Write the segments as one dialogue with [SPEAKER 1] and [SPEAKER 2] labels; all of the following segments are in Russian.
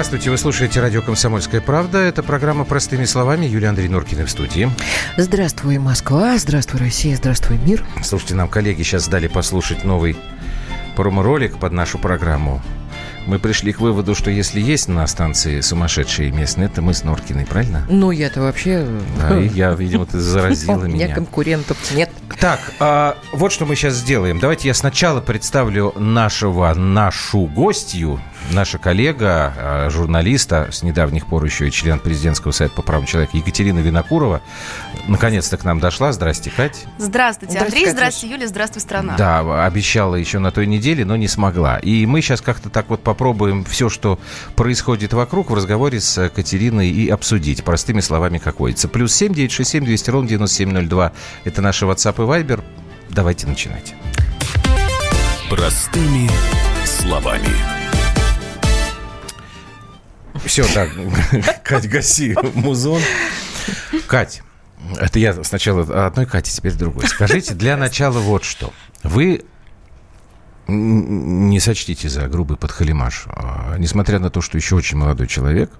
[SPEAKER 1] Здравствуйте, вы слушаете радио «Комсомольская правда». Это программа «Простыми словами». Юлия Андрей Норкина в студии.
[SPEAKER 2] Здравствуй, Москва. Здравствуй, Россия. Здравствуй, мир.
[SPEAKER 1] Слушайте, нам коллеги сейчас дали послушать новый промо-ролик под нашу программу мы пришли к выводу, что если есть на станции сумасшедшие местные, это мы с Норкиной, правильно?
[SPEAKER 2] Ну, я-то вообще...
[SPEAKER 1] Да, и я, видимо, ты заразила меня.
[SPEAKER 2] У меня конкурентов нет.
[SPEAKER 1] Так, а, вот что мы сейчас сделаем. Давайте я сначала представлю нашего, нашу гостью, наша коллега, а, журналиста, с недавних пор еще и член президентского совета по правам человека Екатерина Винокурова. Наконец-то к нам дошла. Здрасте, Кать.
[SPEAKER 3] Здравствуйте, Андрей. Здравствуйте, здравствуйте Юля. Здравствуй, страна.
[SPEAKER 1] Да, обещала еще на той неделе, но не смогла. И мы сейчас как-то так вот попробуем все, что происходит вокруг, в разговоре с Катериной и обсудить. Простыми словами, как водится. Плюс семь девять шесть семь двести ровно девяносто семь ноль два. Это наши WhatsApp и Viber. Давайте начинать.
[SPEAKER 4] Простыми словами.
[SPEAKER 1] Все, так, Кать, гаси музон. Кать, это я сначала одной Кате, теперь другой. Скажите, для начала вот что. Вы не сочтите за грубый подхалимаш. А, несмотря на то, что еще очень молодой человек,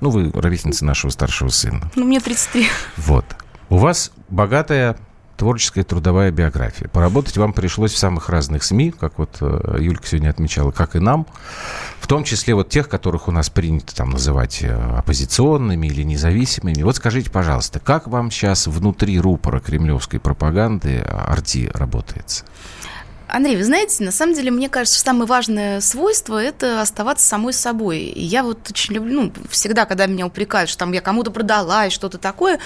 [SPEAKER 1] ну, вы ровесница нашего старшего сына.
[SPEAKER 3] Ну, мне 33.
[SPEAKER 1] Вот. У вас богатая творческая трудовая биография. Поработать вам пришлось в самых разных СМИ, как вот э, Юлька сегодня отмечала, как и нам, в том числе вот тех, которых у нас принято там называть э, оппозиционными или независимыми. Вот скажите, пожалуйста, как вам сейчас внутри рупора кремлевской пропаганды Арти работается?
[SPEAKER 3] Андрей, вы знаете, на самом деле, мне кажется, самое важное свойство – это оставаться самой собой. И я вот очень люблю, ну, всегда, когда меня упрекают, что там я кому-то продала и что-то такое,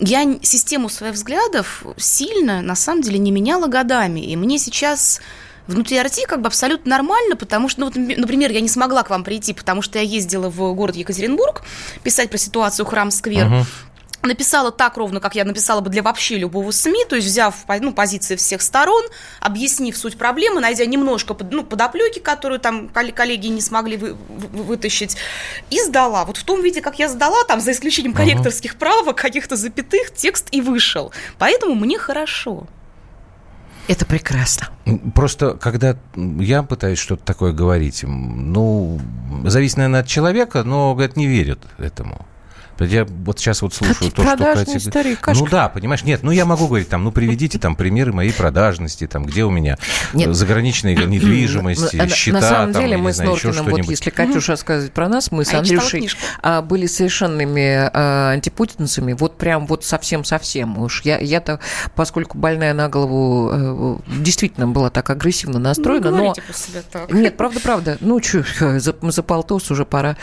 [SPEAKER 3] я систему своих взглядов сильно, на самом деле, не меняла годами. И мне сейчас внутри Арти как бы абсолютно нормально, потому что, ну, вот, например, я не смогла к вам прийти, потому что я ездила в город Екатеринбург писать про ситуацию Храм-сквер. Uh-huh написала так ровно, как я написала бы для вообще любого СМИ, то есть взяв ну, позиции всех сторон, объяснив суть проблемы, найдя немножко ну, подоплеки, которую там коллеги не смогли вы, вы, вытащить, и сдала. Вот в том виде, как я сдала, там, за исключением корректорских uh-huh. правок, каких-то запятых, текст и вышел. Поэтому мне хорошо.
[SPEAKER 2] Это прекрасно.
[SPEAKER 1] Просто, когда я пытаюсь что-то такое говорить, ну, зависит, наверное, от человека, но, говорят, не верят этому. Я вот сейчас вот слушаю то, что Катя...
[SPEAKER 2] Старик,
[SPEAKER 1] ну да, понимаешь, нет, ну я могу говорить там, ну приведите там примеры моей продажности, там, где у меня нет. заграничные недвижимости, счета.
[SPEAKER 2] На самом деле мы с Норкиным, вот если Катюша рассказывать про нас, мы с а Андрюшей а, были совершенными а, антипутинцами, вот прям вот совсем-совсем. Уж я, я-то, поскольку больная на голову, э, действительно была так агрессивно настроена,
[SPEAKER 3] ну,
[SPEAKER 2] но...
[SPEAKER 3] Так.
[SPEAKER 2] Нет, правда-правда, ну что, за, за полтос уже пора.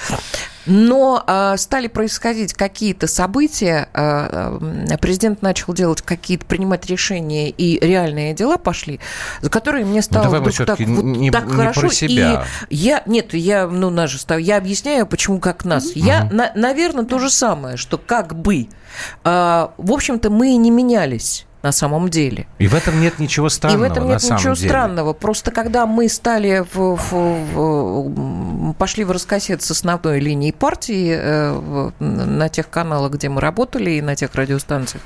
[SPEAKER 2] Но э, стали происходить какие-то события, э, президент начал делать какие-то, принимать решения, и реальные дела пошли, за которые мне стало
[SPEAKER 1] ну, вдруг так, вот, не, так не хорошо. Про себя.
[SPEAKER 2] И я, нет, я, ну, нас же я объясняю, почему как нас. Mm-hmm. Я, на, наверное, то же самое, что как бы, э, в общем-то, мы не менялись на самом деле.
[SPEAKER 1] И в этом нет ничего странного.
[SPEAKER 2] И в этом нет ничего деле. странного. Просто когда мы стали в, в, в, пошли в раскосет с основной линии партии э, на тех каналах, где мы работали, и на тех радиостанциях,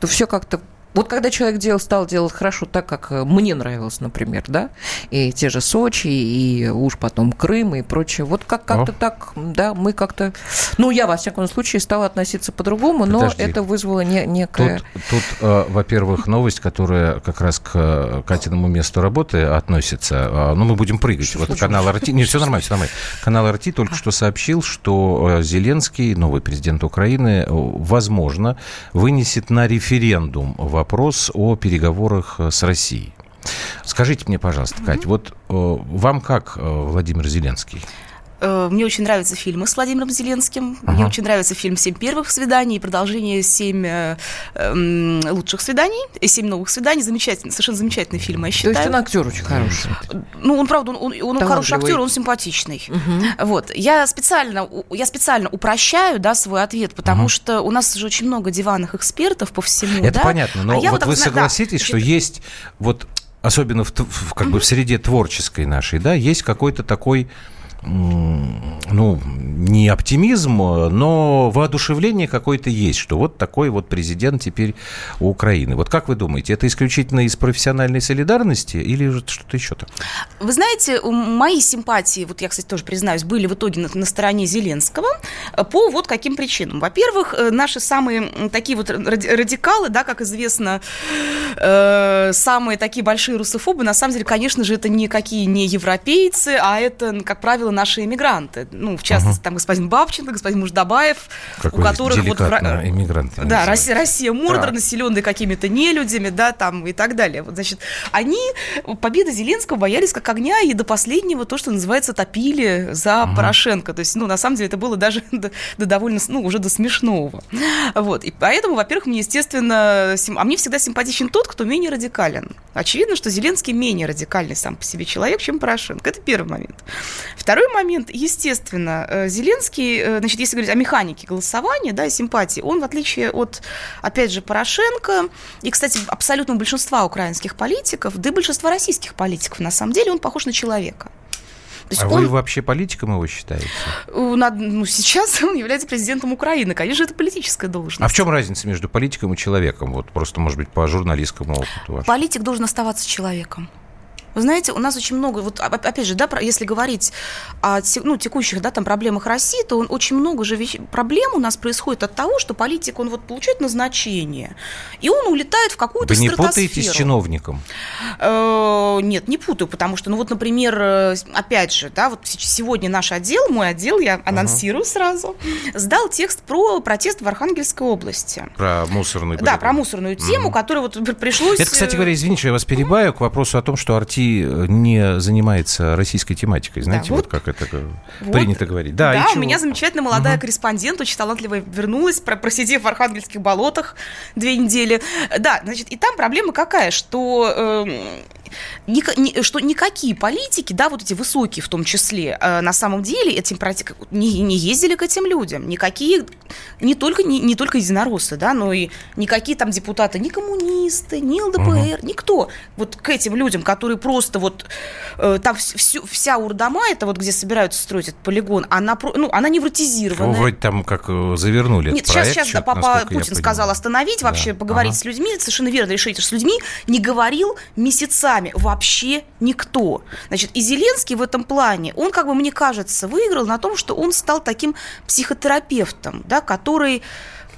[SPEAKER 2] то все как-то вот когда человек делал, стал делать хорошо так, как э, мне нравилось, например, да, и те же Сочи, и уж потом Крым и прочее, вот как- как-то так, да, мы как-то, ну, я, во всяком случае, стала относиться по-другому, но Подожди. это вызвало не, некое...
[SPEAKER 1] Тут, тут э, во-первых, новость, которая как раз к э, Катиному месту работы относится, э, ну, мы будем прыгать. Что вот канал РТ, не, все нормально, все нормально. Канал РТ только что сообщил, что Зеленский, новый президент Украины, возможно, вынесет на референдум в вопрос о переговорах э, с Россией. Скажите мне, пожалуйста, Кать, вот э, вам как э, Владимир Зеленский?
[SPEAKER 3] Э, мне очень нравятся фильмы с Владимиром Зеленским. Ага. Мне очень нравится фильм «Семь первых свиданий» и продолжение «Семь э, э, лучших свиданий», «Семь новых свиданий». Замечательный, совершенно замечательный фильм, я считаю.
[SPEAKER 2] То есть он актер очень хороший?
[SPEAKER 3] Ну, он, правда, он, он, он хороший актер, он симпатичный. Угу. Вот. Я специально, я специально упрощаю да, свой ответ, потому угу. что у нас же очень много диванных экспертов по всему.
[SPEAKER 1] Это
[SPEAKER 3] да?
[SPEAKER 1] понятно, но а вот, вот вы согласитесь, да, что есть вот особенно в, в, как бы в среде творческой нашей, да, есть какой-то такой ну, не оптимизм, но воодушевление какое-то есть, что вот такой вот президент теперь у Украины. Вот как вы думаете, это исключительно из профессиональной солидарности или что-то еще такое?
[SPEAKER 3] Вы знаете, мои симпатии, вот я, кстати, тоже признаюсь, были в итоге на, на стороне Зеленского по вот каким причинам. Во-первых, э, наши самые такие вот радикалы, да, как известно, э, самые такие большие русофобы, на самом деле, конечно же, это никакие не европейцы, а это, как правило, правило, наши иммигранты. Ну, в частности, uh там господин Бабченко, господин Муждабаев,
[SPEAKER 1] Какой у которых вот... иммигранты.
[SPEAKER 3] Да, Россия, Россия Мордор, да. населенная какими-то нелюдями, да, там и так далее. Вот, значит, они победы Зеленского боялись как огня и до последнего то, что называется, топили за uh Порошенко. То есть, ну, на самом деле, это было даже до, до довольно, ну, уже до смешного. Вот. И поэтому, во-первых, мне, естественно, сим... а мне всегда симпатичен тот, кто менее радикален. Очевидно, что Зеленский менее радикальный сам по себе человек, чем Порошенко. Это первый момент. Второй момент, естественно, э, Зеленский, э, значит, если говорить о механике голосования, да, и симпатии, он, в отличие от, опять же, Порошенко, и, кстати, абсолютного большинства украинских политиков, да и большинства российских политиков, на самом деле, он похож на человека.
[SPEAKER 1] а он, вы вообще политиком его считаете?
[SPEAKER 3] Ну, сейчас он является президентом Украины. Конечно, это политическая должность.
[SPEAKER 1] А в чем разница между политиком и человеком? Вот просто, может быть, по журналистскому опыту вашему.
[SPEAKER 3] Политик должен оставаться человеком. Вы знаете, у нас очень много, вот опять же, да, если говорить о ну, текущих да, там, проблемах России, то он, очень много же вещ... проблем у нас происходит от того, что политик, он вот получает назначение, и он улетает в какую-то
[SPEAKER 1] Вы не путаете с чиновником?
[SPEAKER 3] Э, нет, не путаю, потому что, ну вот, например, э, опять же, да, вот сегодня наш отдел, мой отдел, я анонсирую uh-huh. сразу, сдал текст про протест в Архангельской области.
[SPEAKER 1] Про мусорную
[SPEAKER 3] Да, про мусорную тему, uh-huh. которую вот пришлось...
[SPEAKER 1] Это, кстати говоря, извините, что я вас перебаю, к вопросу о том, что Арти не занимается российской тематикой. Знаете, да, вот, вот как это вот, принято говорить.
[SPEAKER 3] Да, да у меня замечательная молодая угу. корреспондент, очень талантливая, вернулась, просидев в архангельских болотах две недели. Да, значит, и там проблема какая, что э, что никакие политики, да, вот эти высокие в том числе, э, на самом деле этим не, не ездили к этим людям. Никакие, не только, не, не только единороссы, да, но и никакие там депутаты, ни коммунисты, ни ЛДПР, угу. никто. Вот к этим людям, которые просто вот, э, там всю, вся Урдама, это вот где собираются строить этот полигон, она, ну, она невротизированная.
[SPEAKER 1] Ну, вроде там как э, завернули
[SPEAKER 3] Нет,
[SPEAKER 1] сейчас,
[SPEAKER 3] сейчас да, папа Путин сказал остановить, вообще да. поговорить ага. с людьми, совершенно верно решить, с людьми не говорил месяцами вообще никто. Значит, и Зеленский в этом плане, он, как бы мне кажется, выиграл на том, что он стал таким психотерапевтом, да, который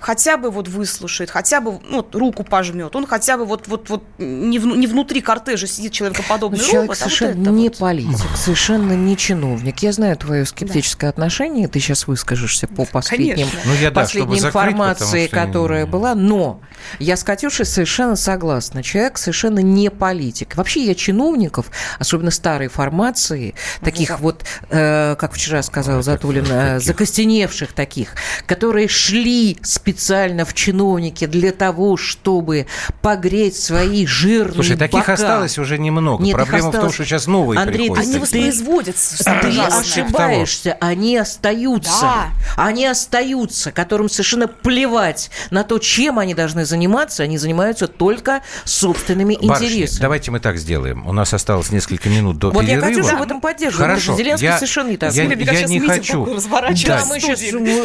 [SPEAKER 3] хотя бы вот выслушает, хотя бы ну, руку пожмет, он хотя бы вот, вот, вот не, в, не внутри кортежа сидит человекоподобный
[SPEAKER 2] Но человек робот, совершенно а вот не вот. политик, совершенно не чиновник. Я знаю твое скептическое да. отношение, ты сейчас выскажешься по последним, ну, я, да, последней информации, закрыть, которая не... была, но я с Катюшей совершенно согласна. Человек совершенно не политик. Вообще я чиновников, особенно старой формации, таких да. вот, э, как вчера сказал Затулин, э, закостеневших таких, которые шли с специально в чиновнике для того, чтобы погреть свои жирные
[SPEAKER 1] Слушай, таких
[SPEAKER 2] бока.
[SPEAKER 1] осталось уже немного. Нет, Проблема осталось... в том, что сейчас новые
[SPEAKER 3] Андрей,
[SPEAKER 1] приходят.
[SPEAKER 3] Они воспроизводятся.
[SPEAKER 2] Ты, ты ошибаешься. Они остаются. Да. Они остаются, которым совершенно плевать на то, чем они должны заниматься. Они занимаются только собственными Барышни, интересами.
[SPEAKER 1] давайте мы так сделаем. У нас осталось несколько минут до вот перерыва. Вот я
[SPEAKER 2] Катюшу в этом поддерживаю.
[SPEAKER 1] Хорошо.
[SPEAKER 2] Зеленский я, совершенно не так.
[SPEAKER 1] Я, я, я не хочу. Да, мы сейчас...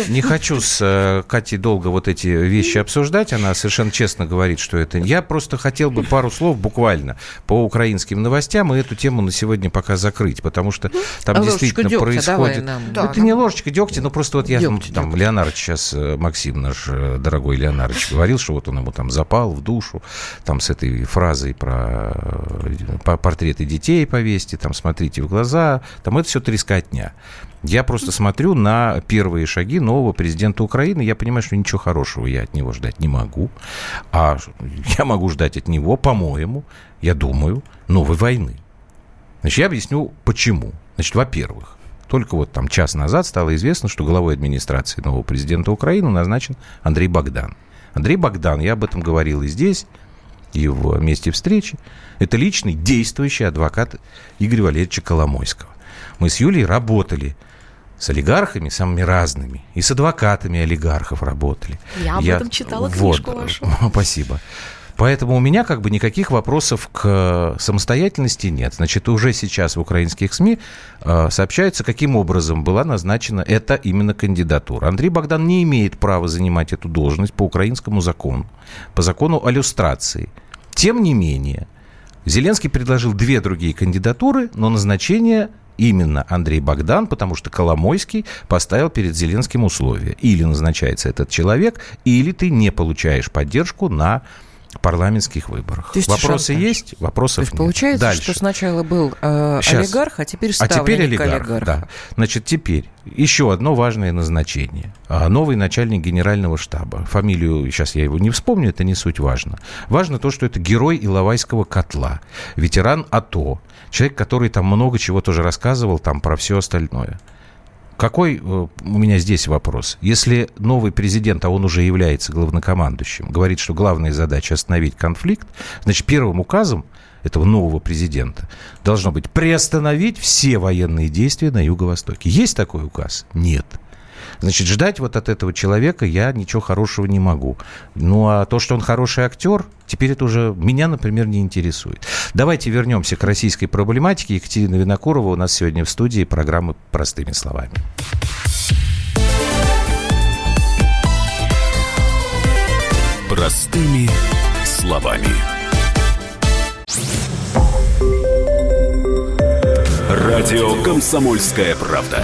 [SPEAKER 1] Не хочу с э, Катей долго вот эти вещи обсуждать. Она совершенно честно говорит, что это... Я просто хотел бы пару слов буквально по украинским новостям и эту тему на сегодня пока закрыть, потому что там а действительно дегтя происходит... Нам. Да, это нам... не ложечка дегтя, но просто вот я дегтя, там, дегтя. Леонард сейчас, э, Максим наш э, дорогой Леонард говорил, что вот он ему там запал в душу, там с этой фразой про э, портреты детей повесьте, там смотрите в глаза, там это все трескотня. Я просто смотрю на первые шаги нового президента Украины. Я понимаю, что ничего хорошего я от него ждать не могу. А я могу ждать от него, по-моему, я думаю, новой войны. Значит, я объясню, почему. Значит, во-первых, только вот там час назад стало известно, что главой администрации нового президента Украины назначен Андрей Богдан. Андрей Богдан, я об этом говорил и здесь, и в месте встречи, это личный действующий адвокат Игоря Валерьевича Коломойского. Мы с Юлей работали с олигархами самыми разными. И с адвокатами олигархов работали.
[SPEAKER 3] Я об Я... этом читала вот. книжку вашу.
[SPEAKER 1] Спасибо. Поэтому у меня как бы никаких вопросов к самостоятельности нет. Значит, уже сейчас в украинских СМИ э, сообщается, каким образом была назначена эта именно кандидатура. Андрей Богдан не имеет права занимать эту должность по украинскому закону, по закону о люстрации. Тем не менее, Зеленский предложил две другие кандидатуры, но назначение именно Андрей Богдан, потому что Коломойский поставил перед Зеленским условия. Или назначается этот человек, или ты не получаешь поддержку на парламентских выборах.
[SPEAKER 2] То есть
[SPEAKER 1] Вопросы
[SPEAKER 2] шантаж.
[SPEAKER 1] есть? Вопросов
[SPEAKER 2] То есть
[SPEAKER 1] нет.
[SPEAKER 2] получается,
[SPEAKER 1] Дальше.
[SPEAKER 2] что сначала был э, олигарх, а теперь
[SPEAKER 1] А
[SPEAKER 2] ставленник
[SPEAKER 1] теперь олигарх,
[SPEAKER 2] олигарха.
[SPEAKER 1] да. Значит, теперь еще одно важное назначение. А, Новый начальник генерального штаба. Фамилию, сейчас я его не вспомню, это не суть важно. Важно то, что это герой Иловайского котла, ветеран АТО, человек, который там много чего тоже рассказывал там про все остальное. Какой э, у меня здесь вопрос? Если новый президент, а он уже является главнокомандующим, говорит, что главная задача остановить конфликт, значит, первым указом этого нового президента должно быть приостановить все военные действия на Юго-Востоке. Есть такой указ? Нет. Значит, ждать вот от этого человека я ничего хорошего не могу. Ну, а то, что он хороший актер, теперь это уже меня, например, не интересует. Давайте вернемся к российской проблематике. Екатерина Винокурова у нас сегодня в студии программы «Простыми словами».
[SPEAKER 4] Простыми словами. Радио «Комсомольская правда».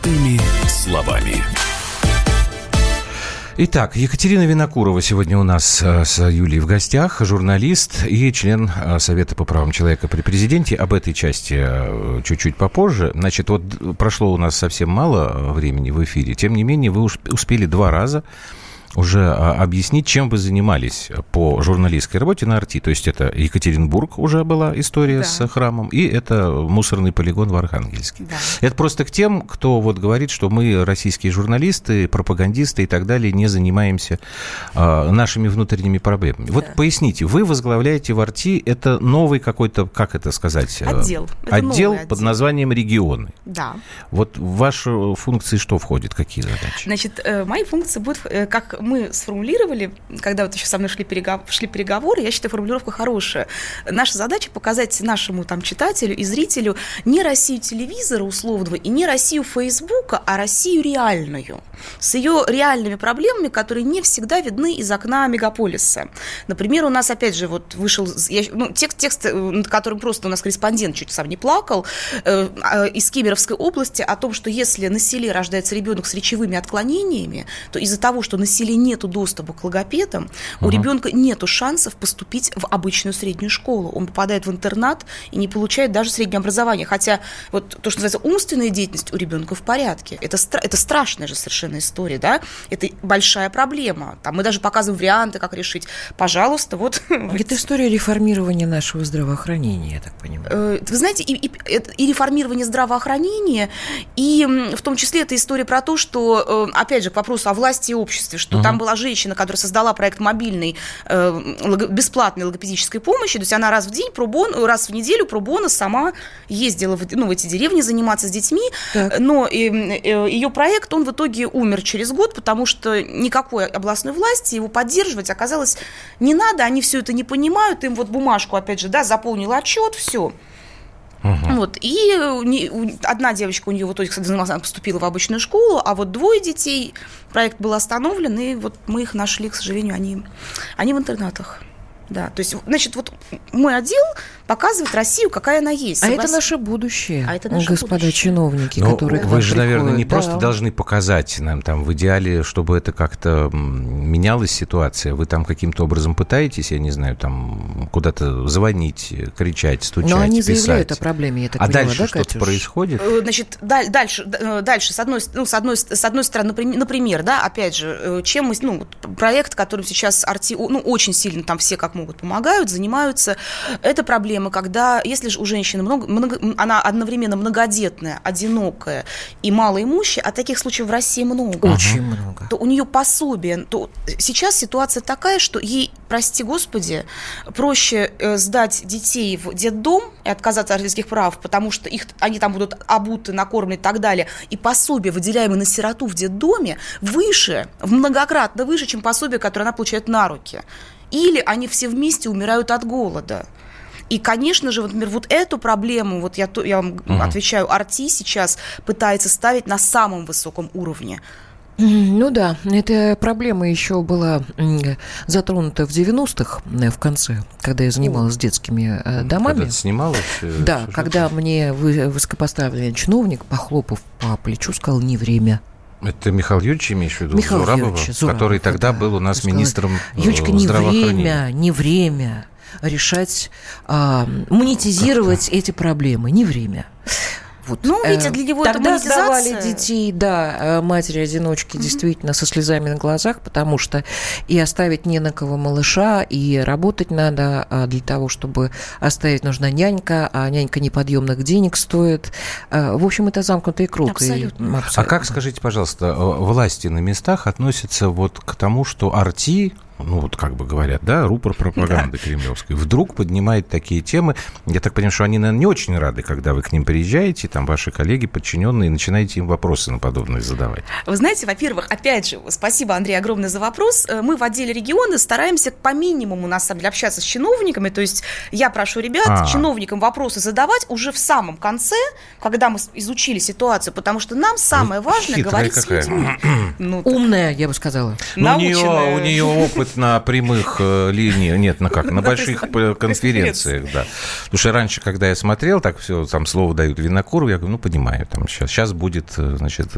[SPEAKER 4] Простыми словами.
[SPEAKER 1] Итак, Екатерина Винокурова сегодня у нас э, с Юлией в гостях, журналист и член э, Совета по правам человека при президенте. Об этой части э, чуть-чуть попозже. Значит, вот прошло у нас совсем мало времени в эфире. Тем не менее, вы успели два раза уже а, объяснить, чем вы занимались по журналистской работе на Арти. То есть это Екатеринбург уже была история
[SPEAKER 3] Да.
[SPEAKER 1] с храмом, и это мусорный полигон в Архангельске.
[SPEAKER 3] Да.
[SPEAKER 1] Это просто к тем, кто вот говорит, что мы, российские журналисты, пропагандисты и так далее, не занимаемся а, нашими внутренними проблемами. Вот поясните, вы возглавляете в Арти, это новый какой-то, как это сказать? э,
[SPEAKER 3] Отдел. Это
[SPEAKER 1] Отдел под
[SPEAKER 3] отдел.
[SPEAKER 1] названием регионы.
[SPEAKER 3] Да.
[SPEAKER 1] Вот в ваши функции что входит, какие задачи?
[SPEAKER 3] Значит, э, мои функции будут, э, как мы сформулировали, когда вот еще со мной шли, перегов- шли переговоры, я считаю, формулировка хорошая. Наша задача показать нашему там читателю и зрителю не Россию телевизора условного и не Россию Фейсбука, а Россию реальную. С ее реальными проблемами, которые не всегда видны из окна мегаполиса. Например, у нас, опять же, вот вышел я- ну, текст, текст, э, над которым просто у нас корреспондент чуть сам не плакал, э, а, из Кемеровской области о том, что если на селе рождается ребенок с речевыми отклонениями, то из-за того, что на селе нету доступа к логопедам, у ребенка нету шансов поступить в обычную среднюю школу. Он попадает в интернат и не получает даже среднее образование. Хотя вот то, что называется умственная деятельность у ребенка в порядке. Это, стра- это страшная же совершенно история, да? Это большая проблема. Там мы даже показываем варианты, как решить. Пожалуйста, вот
[SPEAKER 2] Это история реформирования нашего здравоохранения, я так понимаю.
[SPEAKER 3] Э, Вы знаете, и, и- и реформирование здравоохранения, и в том числе это история про то, что, э, опять же, к вопросу о власти и обществе, что там была женщина, которая создала проект мобильной э, бесплатной логопедической помощи, то есть она раз в день, пробон, раз в неделю пробона сама ездила в, ну, в эти деревни заниматься с детьми,
[SPEAKER 2] Так.
[SPEAKER 3] но ее проект, он в итоге умер через год, потому что никакой областной власти его поддерживать оказалось не надо, они все это не понимают, им вот бумажку, опять же, да, заполнила отчет, все. Вот, и у- одна девочка у нее в итоге, кстати, поступила в обычную школу, а вот двое детей, проект был остановлен, и вот мы их нашли, к сожалению, они, они в интернатах. Да, то есть, значит, вот мой отдел показывает Россию, какая она есть.
[SPEAKER 2] А это наше будущее,
[SPEAKER 3] а это наше
[SPEAKER 2] господа
[SPEAKER 3] будущее.
[SPEAKER 2] чиновники,
[SPEAKER 1] Но
[SPEAKER 2] которые
[SPEAKER 1] вы же,
[SPEAKER 2] приходят.
[SPEAKER 1] наверное, не
[SPEAKER 2] Да.
[SPEAKER 1] просто должны показать нам там в идеале, чтобы это как-то менялась ситуация. Вы там каким-то образом пытаетесь, я не знаю, там куда-то звонить, кричать, стучать,
[SPEAKER 2] Но они
[SPEAKER 1] писать.
[SPEAKER 2] заявляют о проблеме, я так
[SPEAKER 1] а
[SPEAKER 2] поняла,
[SPEAKER 1] дальше
[SPEAKER 2] да,
[SPEAKER 1] что-то
[SPEAKER 2] Катюш?
[SPEAKER 1] происходит?
[SPEAKER 3] Э, Значит, даль- дальше, э, дальше с одной, с- ну, с одной, с одной стороны, наприм- например, да, опять же, э, чем мы, ну, проект, которым сейчас Арти, ну, очень сильно там все как могут помогают, занимаются, это проблема, когда, если же у женщины много, много- она одновременно многодетная, одинокая и малоимущая, а таких случаев в России много.
[SPEAKER 2] Очень много.
[SPEAKER 3] то у нее пособие, то сейчас ситуация такая, что ей, прости господи, проще э, сдать детей в детдом и отказаться от родительских прав, потому что их, они там будут обуты, накормлены и так далее, и пособие, выделяемое на сироту в детдоме, выше, в многократно выше, чем пособие, которое она получает на руки. Или они все вместе умирают от голода. И, конечно же, вот, например, вот эту проблему, вот я, то- я вам отвечаю, Арти сейчас пытается ставить на самом высоком уровне.
[SPEAKER 2] Ну да, эта проблема еще была затронута в 90-х, э, в конце, когда я занималась детскими э, домами.
[SPEAKER 1] Когда снималась? э,
[SPEAKER 2] Да,
[SPEAKER 1] сюжет?
[SPEAKER 2] когда мне вы- высокопоставленный чиновник, похлопав по плечу, сказал «не время».
[SPEAKER 1] Это Михаил Юрьевич, имеешь в виду?
[SPEAKER 2] Михаил
[SPEAKER 1] Зурабова,
[SPEAKER 2] Юрьевич Зурабов,
[SPEAKER 1] который тогда
[SPEAKER 2] да.
[SPEAKER 1] был у нас министром
[SPEAKER 2] Юлечка, не время, не время решать, а, монетизировать эти проблемы, не время. Вот.
[SPEAKER 3] Ну, видите,
[SPEAKER 2] Э,
[SPEAKER 3] для него это
[SPEAKER 2] Тогда
[SPEAKER 3] монетизация.
[SPEAKER 2] сдавали детей, да, э, матери-одиночки действительно со слезами на глазах, потому что и оставить не на кого малыша, и работать надо а для того, чтобы оставить нужна нянька, а нянька неподъемных денег стоит. Э, В общем, это замкнутый круг. и-
[SPEAKER 3] Абсолютно.
[SPEAKER 1] А как, скажите, пожалуйста, власти на местах относятся вот к тому, что Арти, ну вот как бы говорят, да, рупор пропаганды кремлевской, вдруг поднимает такие темы. Я так понимаю, что они, наверное, не очень рады, когда вы к ним приезжаете, там ваши коллеги, подчиненные, начинаете им вопросы на подобные задавать.
[SPEAKER 3] Вы знаете, во-первых, опять же, спасибо, Андрей, огромное за вопрос. Э, Мы в отделе региона стараемся по минимуму, на самом деле, общаться с чиновниками. То есть я прошу ребят
[SPEAKER 1] А.
[SPEAKER 3] чиновникам вопросы задавать уже в самом конце, когда мы изучили ситуацию, потому что нам самое важное
[SPEAKER 1] хитрая
[SPEAKER 3] говорить
[SPEAKER 1] какая.
[SPEAKER 3] с людьми. Ну,
[SPEAKER 2] Умная, я бы сказала.
[SPEAKER 1] Ну, у, нее, у нее опыт на прямых э, линиях, нет, на как, на больших конференциях, да. Потому что раньше, когда я смотрел, так все, там слово дают Винокуру, я говорю, ну, понимаю, там сейчас, сейчас будет, э, значит,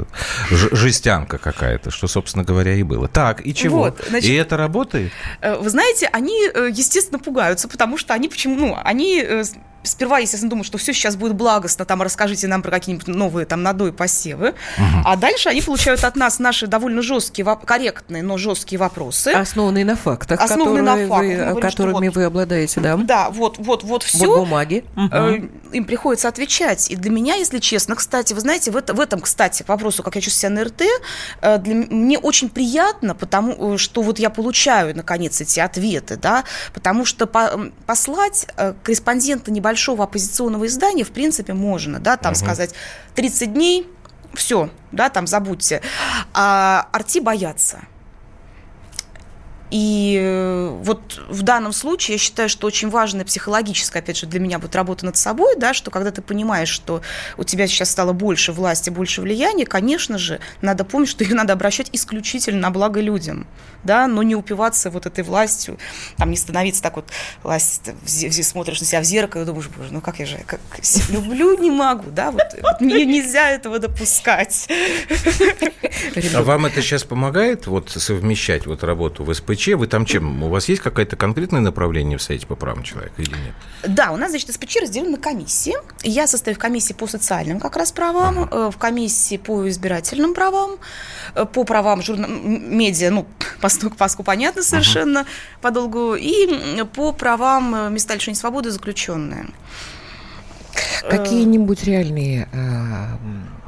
[SPEAKER 1] жестянка какая-то, что, собственно говоря, и было. Так, и чего?
[SPEAKER 3] Вот, значит,
[SPEAKER 1] и это работает?
[SPEAKER 3] Э, Вы знаете, они, естественно, пугаются, потому что они почему, ну, они сперва, естественно, думают, что все сейчас будет благостно, там, расскажите нам про какие-нибудь новые там надои посевы, а дальше они получают от нас наши довольно жесткие, корректные, но жесткие вопросы.
[SPEAKER 2] Основанные на фактах,
[SPEAKER 3] Основанные на
[SPEAKER 2] которые
[SPEAKER 3] фактах.
[SPEAKER 2] вы-
[SPEAKER 3] говорим,
[SPEAKER 2] которыми
[SPEAKER 3] вот-
[SPEAKER 2] вы обладаете, да?
[SPEAKER 3] Да, вот, вот, вот все.
[SPEAKER 2] Вот бумаги. Мгм.
[SPEAKER 3] им приходится отвечать. И для меня, если честно, кстати, вы знаете, в, это- в этом, кстати, вопросу, как я чувствую себя на РТ, э, для, мне очень приятно, потому э, что вот я получаю, наконец, эти ответы, да, потому что по- послать корреспондента небольшого оппозиционного издания, в принципе, можно, да, там сказать 30 дней, все, да, там забудьте. А арти боятся. И э, вот в данном случае я считаю, что очень важная психологическая, опять же, для меня будет работа над собой, да, что когда ты понимаешь, что у тебя сейчас стало больше власти, больше влияния, конечно же, надо помнить, что ее надо обращать исключительно на благо людям, да, но не упиваться вот этой властью, там не становиться так вот, власть, смотришь на себя в зеркало и думаешь, боже, ну как я же, как люблю, не могу, да, вот, вот мне нельзя этого допускать.
[SPEAKER 1] А вам это сейчас помогает вот совмещать вот работу в СПЧ? Вы там чем? У вас есть какое-то конкретное направление в Совете по правам человека или нет?
[SPEAKER 3] Да, у нас, значит, СПЧ разделен на комиссии. Я состою в комиссии по социальным как раз правам, э, в комиссии по избирательным правам, э, по правам журна... медиа, ну, поскольку, поскольку понятно совершенно подолгу, и по правам э, места лишения свободы заключенные.
[SPEAKER 2] Какие-нибудь реальные, э,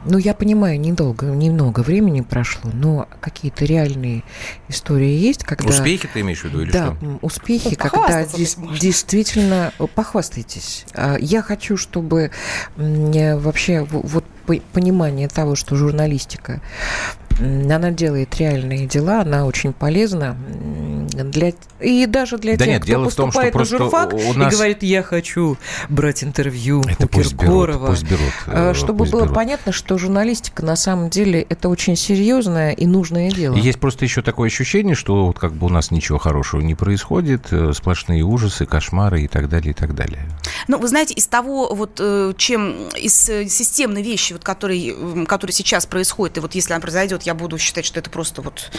[SPEAKER 2] ну, я понимаю, недолго, немного времени прошло, но какие-то реальные истории есть, когда...
[SPEAKER 1] Успехи ты имеешь в виду или
[SPEAKER 2] да,
[SPEAKER 1] что?
[SPEAKER 2] успехи,
[SPEAKER 3] Ну,
[SPEAKER 2] когда дес- действительно э, похвастайтесь. А, Я хочу, чтобы э, вообще вот по- понимание того, что журналистика она делает реальные дела, она очень полезна. Для, и даже для
[SPEAKER 1] да
[SPEAKER 2] тех,
[SPEAKER 1] нет,
[SPEAKER 2] кто
[SPEAKER 1] дело в том, что
[SPEAKER 2] поступает на
[SPEAKER 1] просто
[SPEAKER 2] журфак
[SPEAKER 1] у нас...
[SPEAKER 2] и говорит, я хочу брать интервью
[SPEAKER 1] это
[SPEAKER 2] у
[SPEAKER 1] пусть
[SPEAKER 2] Киркорова.
[SPEAKER 1] Берут, пусть берут,
[SPEAKER 2] э, Чтобы
[SPEAKER 1] пусть
[SPEAKER 2] было
[SPEAKER 1] берут.
[SPEAKER 2] понятно, что журналистика на самом деле это очень серьезное и нужное дело.
[SPEAKER 1] И есть просто еще такое ощущение, что вот как бы у нас ничего хорошего не происходит, э, сплошные ужасы, кошмары и так далее, и так далее.
[SPEAKER 3] Ну, вы знаете, из того, вот, э, чем из системной вещи, вот, которые, которые сейчас происходят, и вот если она произойдет, я буду считать, что это просто вот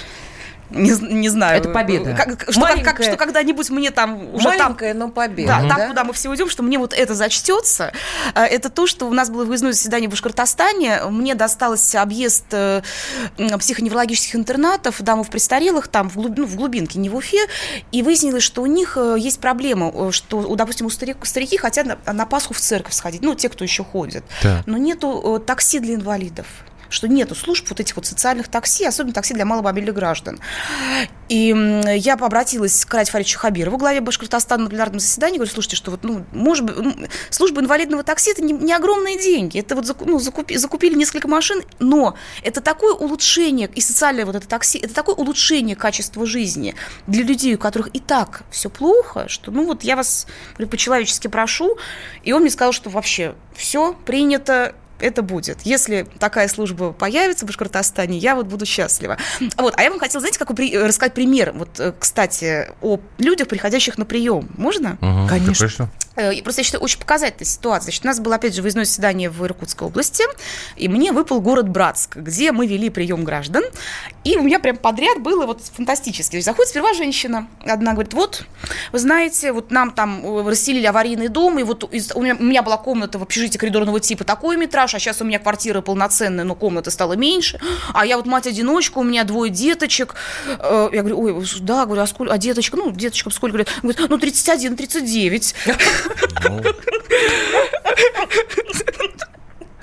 [SPEAKER 3] не, не знаю.
[SPEAKER 2] Это победа.
[SPEAKER 3] Как, что, как- как-
[SPEAKER 2] Маленькая.
[SPEAKER 3] что когда-нибудь мне там уже там
[SPEAKER 2] Маленькая, но победа.
[SPEAKER 3] Да, там, куда мы все уйдем, что мне вот это зачтется, э, это то, что у нас было выездное заседание в Башкортостане, мне достался объезд э, психоневрологических интернатов, дамов престарелых, там в, глуб- ну, в глубинке, не в Уфе, и выяснилось, что у них э, есть проблема, э, что, у, допустим, у старик, старики хотят на, на Пасху в церковь сходить, ну, те, кто еще ходит,
[SPEAKER 1] Да.
[SPEAKER 3] но нету такси для инвалидов что нету служб вот этих вот социальных такси, особенно такси для маломобильных граждан. И я обратилась к Раде Фаридовичу Хабирову, главе Башкортостана на пленарном заседании, говорю, слушайте, что вот, ну, может быть, служба инвалидного такси – это не, не огромные деньги, это вот ну, закупи- закупили несколько машин, но это такое улучшение, и социальное вот это такси, это такое улучшение качества жизни для людей, у которых и так все плохо, что, ну, вот я вас по-человечески прошу, и он мне сказал, что вообще все принято, это будет. Если такая служба появится в Башкортостане, я вот буду счастлива. Вот. А я вам хотела, знаете, какой при- рассказать пример, вот, э, кстати, о людях, приходящих на прием. Можно?
[SPEAKER 1] Мгм,
[SPEAKER 2] Конечно.
[SPEAKER 3] Э, и Просто я считаю, очень показательная ситуация. Значит, у нас было, опять же, выездное заседание в Иркутской области, и мне выпал город Братск, где мы вели прием граждан, и у меня прям подряд было вот фантастически. Заходит сперва женщина, одна говорит, вот, вы знаете, вот нам там э, расселили аварийный дом, и вот у, меня, у меня была комната в общежитии коридорного типа такой метраж, а сейчас у меня квартира полноценная, но комната стала меньше, а я вот мать-одиночка, у меня двое деточек. Э, Я говорю, ой, да, говорю, а сколько, а деточка, ну, деточкам сколько лет? Говорит, ну, 31, 39.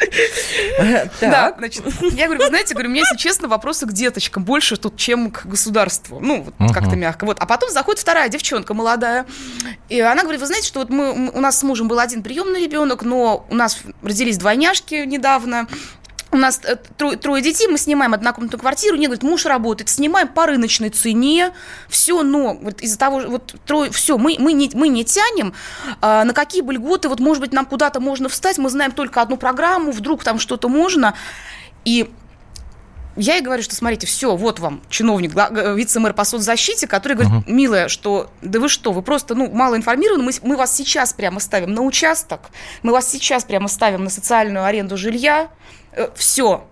[SPEAKER 3] Да, значит, я говорю, вы знаете, говорю, у меня, если честно, вопросы к деточкам больше тут, чем к государству. Ну, вот как-то мягко. Вот. А потом заходит вторая девчонка молодая, и она говорит, вы знаете, что вот мы, у нас с мужем был один приемный ребенок, но у нас родились двойняшки недавно, у нас э, трое, трое детей, мы снимаем однокомнатную квартиру, нет, говорит, муж работает, снимаем по рыночной цене, все, но вот из-за того, вот трое, все, мы, мы, не, мы не тянем, а, на какие бы льготы, вот, может быть, нам куда-то можно встать, мы знаем только одну программу, вдруг там что-то можно, и я ей говорю, что смотрите, все, вот вам чиновник, вице-мэр по соцзащите, который говорит, милая, что да вы что, вы просто ну, мало информированы, мы, мы вас сейчас прямо ставим на участок, мы вас сейчас прямо ставим на социальную аренду жилья, все.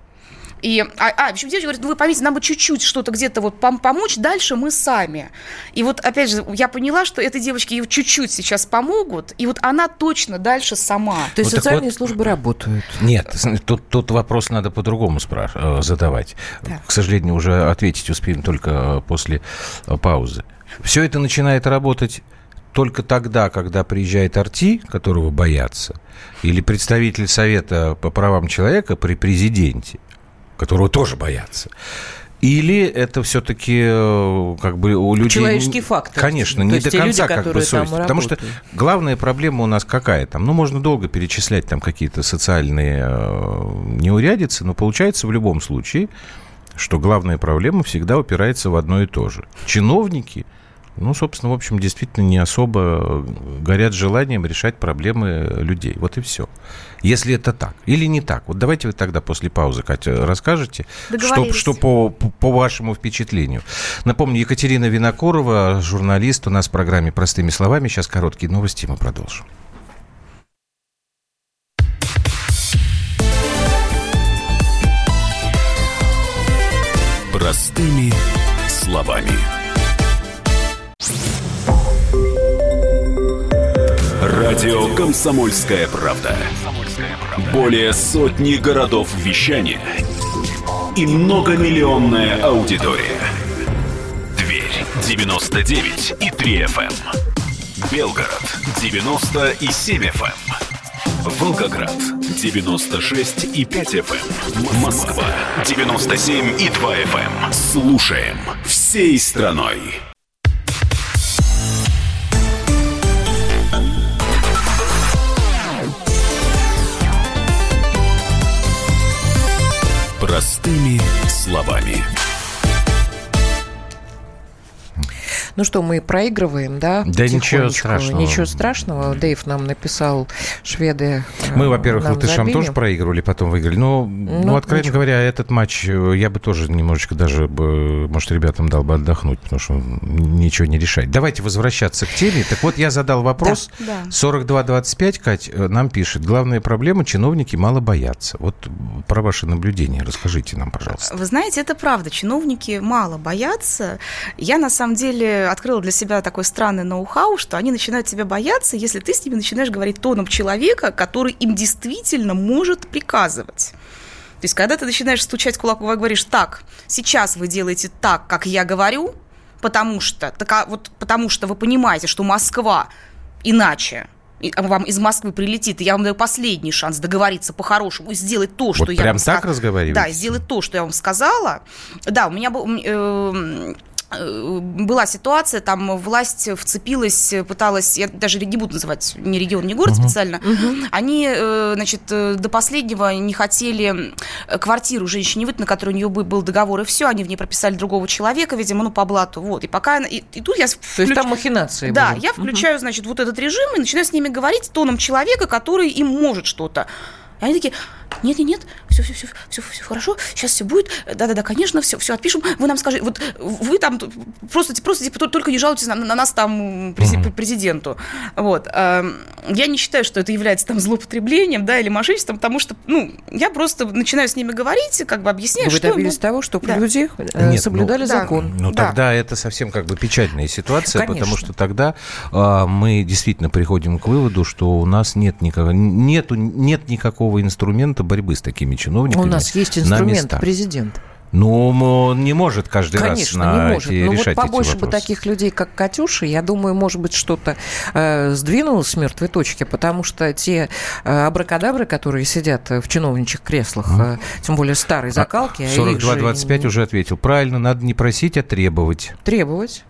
[SPEAKER 3] И, а, а, в общем, девочка говорит, ну вы поймите, нам бы чуть-чуть что-то где-то вот пом- помочь, дальше мы сами. И вот, опять же, я поняла, что этой девочке ей чуть-чуть сейчас помогут, и вот она точно дальше сама.
[SPEAKER 2] То есть
[SPEAKER 1] Вот
[SPEAKER 2] социальные
[SPEAKER 1] вот.
[SPEAKER 2] службы работают.
[SPEAKER 1] Нет, тут, тут вопрос надо по-другому спраш- э, задавать.
[SPEAKER 3] Так.
[SPEAKER 1] К сожалению, уже ответить успеем только э, после э, паузы. Все это начинает работать только тогда, когда приезжает Арти, которого боятся, или представитель Совета по правам человека при президенте, которого тоже боятся. Или это все-таки как бы у людей...
[SPEAKER 2] Человеческий фактор.
[SPEAKER 1] Конечно,
[SPEAKER 2] То
[SPEAKER 1] не до
[SPEAKER 2] те люди,
[SPEAKER 1] конца как бы совесть. Потому что главная проблема у нас какая там? Ну, можно долго перечислять там какие-то социальные э, неурядицы, но получается в любом случае, что главная проблема всегда упирается в одно и то же. Чиновники, ну, собственно, в общем, действительно не особо горят желанием решать проблемы людей. Вот и все. Если это так или не так. Вот давайте вы тогда после паузы, Катя, расскажете, что, что по, по, по вашему впечатлению. Напомню, Екатерина Винокурова, журналист у нас в программе «Простыми словами». Сейчас короткие новости, и мы продолжим.
[SPEAKER 4] Простыми словами. Радио «Комсомольская правда». Более сотни городов вещания и многомиллионная аудитория. Дверь 99 и 3 FM. Белгород 90 и 7 FM. Волгоград 96 и 5 FM. Москва 97 и 2 FM. Слушаем всей страной. Простыми словами.
[SPEAKER 2] Ну что, мы проигрываем, да?
[SPEAKER 1] Да ничего страшного.
[SPEAKER 2] Ничего страшного. Дэйв нам написал, шведы
[SPEAKER 1] э, Мы, во-первых, латышам тоже проигрывали, потом выиграли. Но, ну, ну откровенно ничего. говоря, этот матч э, я бы тоже немножечко даже, может, ребятам дал бы отдохнуть, потому что ничего не решает. Давайте возвращаться к теме. Так вот, я задал вопрос. Да, да. 42-25, Кать, э, нам пишет. Главная проблема – чиновники мало боятся. Вот про ваши наблюдения расскажите нам, пожалуйста.
[SPEAKER 3] Вы знаете, это правда. Чиновники мало боятся. Я, на самом деле, открыла для себя такой странный ноу-хау, что они начинают тебя бояться, если ты с ними начинаешь говорить тоном человека, который им действительно может приказывать. То есть, когда ты начинаешь стучать кулаком и говоришь, так, сейчас вы делаете так, как я говорю, потому что, так, а вот, потому что вы понимаете, что Москва иначе а вам из Москвы прилетит, и я вам даю последний шанс договориться по-хорошему и сделать то, что
[SPEAKER 1] вот
[SPEAKER 3] я
[SPEAKER 1] прям вам так разговариваете?
[SPEAKER 3] Да, сделать то, что я вам сказала. Да, у меня был... Э, была ситуация, там власть вцепилась, пыталась, я даже не буду называть ни регион, ни город uh-huh. специально, uh-huh. они, э, значит, э, до последнего не хотели квартиру женщине выйти, на которой у нее был договор, и все, они в ней прописали другого человека, видимо, ну, по блату, вот, и пока, и, и тут я...
[SPEAKER 2] Включ... То есть там махинации
[SPEAKER 3] Да, были. я включаю, uh-huh. значит, вот этот режим и начинаю с ними говорить тоном человека, который им может что-то. И они такие, нет, нет, нет, все, все, все, все, все хорошо, сейчас все будет, да-да-да, конечно, все, все отпишем, вы нам скажите, вот вы там просто, просто типа, только не жалуйтесь на, на нас там президенту, вот. Я не считаю, что это является там злоупотреблением, да, или мошенничеством, потому что, ну, я просто начинаю с ними говорить, как бы объяснять,
[SPEAKER 2] вы
[SPEAKER 3] что...
[SPEAKER 2] Вы добились ну, того, чтобы да. люди э, Нет, соблюдали
[SPEAKER 1] ну,
[SPEAKER 2] закон.
[SPEAKER 1] Ну, да. тогда это совсем как бы печальная ситуация, Конечно. потому что тогда э, мы действительно приходим к выводу, что у нас нет никакого, нету, нет никакого инструмента борьбы с такими чиновниками.
[SPEAKER 2] У нас есть инструмент президент.
[SPEAKER 1] Ну, он не может каждый Конечно, раз на не может. Эти, Но решать
[SPEAKER 2] вот побольше
[SPEAKER 1] эти
[SPEAKER 2] бы таких людей, как Катюша, я думаю, может быть, что-то э, сдвинулось с мертвой точки, потому что те э, абракадабры, которые сидят в чиновничьих креслах, э, тем более старой закалки...
[SPEAKER 1] 42-25 а уже ответил. Правильно, надо не просить, а требовать.
[SPEAKER 2] Требовать.